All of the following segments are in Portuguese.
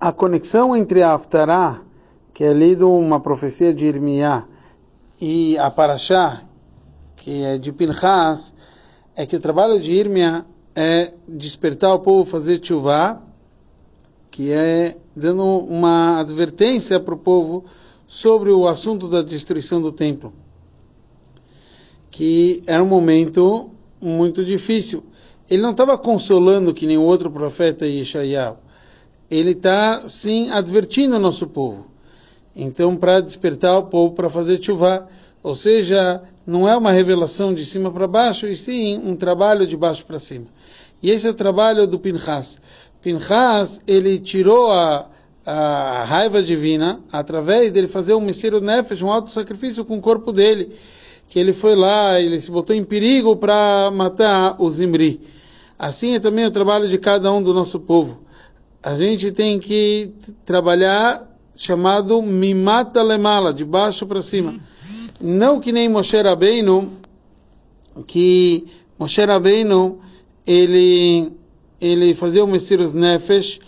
a conexão entre a Haftarah, que é lido uma profecia de Irmiá, e a Parashá, que é de Pinchas, é que o trabalho de Irmiá é despertar o povo fazer chuvá, que é dando uma advertência para o povo sobre o assunto da destruição do templo, que era um momento muito difícil. Ele não estava consolando que nem o outro profeta Yeshayahu. Ele está, sim, advertindo o nosso povo. Então, para despertar o povo para fazer chuva, ou seja, não é uma revelação de cima para baixo, e sim um trabalho de baixo para cima. E esse é o trabalho do Pinchas. Pinchas, ele tirou a, a raiva divina através dele fazer um Messiro Nefesh, um alto sacrifício com o corpo dele. Que ele foi lá, ele se botou em perigo para matar o Zimri. Assim é também o trabalho de cada um do nosso povo. A gente tem que trabalhar chamado Mimata Lemala, de baixo para cima. Não que nem Moshe Rabbeinu, que Moshe Rabbeinu, ele, ele fazia o Messias Nefesh,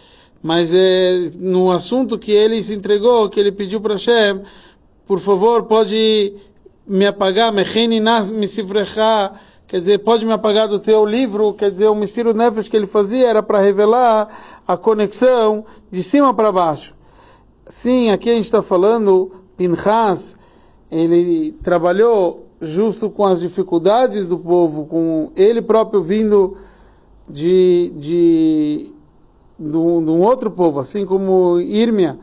mas é no assunto que ele se entregou, que ele pediu para Hashem, por favor, pode me apagar, Mecheni Nas Misivrecha, quer dizer, pode me apagar do teu livro, quer dizer, o Messias Nefesh que ele fazia era para revelar a conexão de cima para baixo. Sim, aqui a gente está falando, Pinchas, ele trabalhou justo com as dificuldades do povo, com ele próprio vindo de, de, de, um, de um outro povo, assim como Irmia,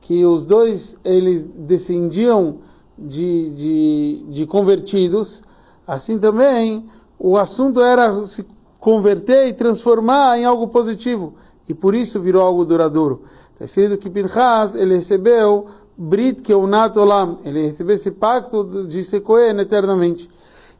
que os dois eles descendiam de, de, de convertidos, assim também o assunto era se converter e transformar em algo positivo, e por isso virou algo duradouro. Está escrito que Pinchas ele recebeu Brit Keunat Olam, ele recebeu esse pacto de ser eternamente.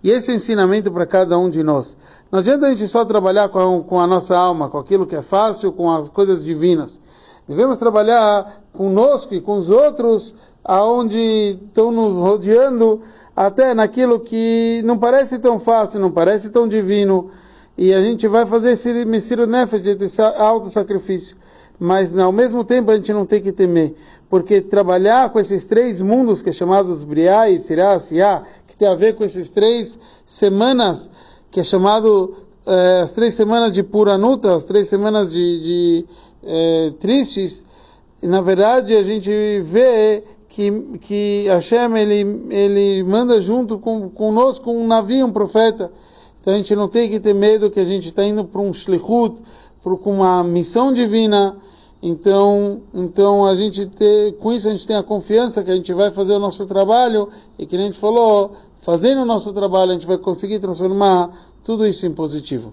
E esse é o ensinamento para cada um de nós. Não adianta a gente só trabalhar com a, com a nossa alma, com aquilo que é fácil, com as coisas divinas. Devemos trabalhar conosco e com os outros, aonde estão nos rodeando, até naquilo que não parece tão fácil, não parece tão divino. E a gente vai fazer esse Messiro Nefesh, esse auto-sacrifício mas ao mesmo tempo a gente não tem que temer, porque trabalhar com esses três mundos que é chamados Briá, Yitzirá, Siá, que tem a ver com esses três semanas, que é chamado eh, as três semanas de Puranuta, as três semanas de, de eh, tristes, e, na verdade a gente vê que, que Hashem ele, ele manda junto com, conosco um navio, um profeta, então a gente não tem que ter medo que a gente está indo para um shlichut, com uma missão divina. Então, então a gente ter, com isso a gente tem a confiança que a gente vai fazer o nosso trabalho e que a gente falou, fazendo o nosso trabalho a gente vai conseguir transformar tudo isso em positivo.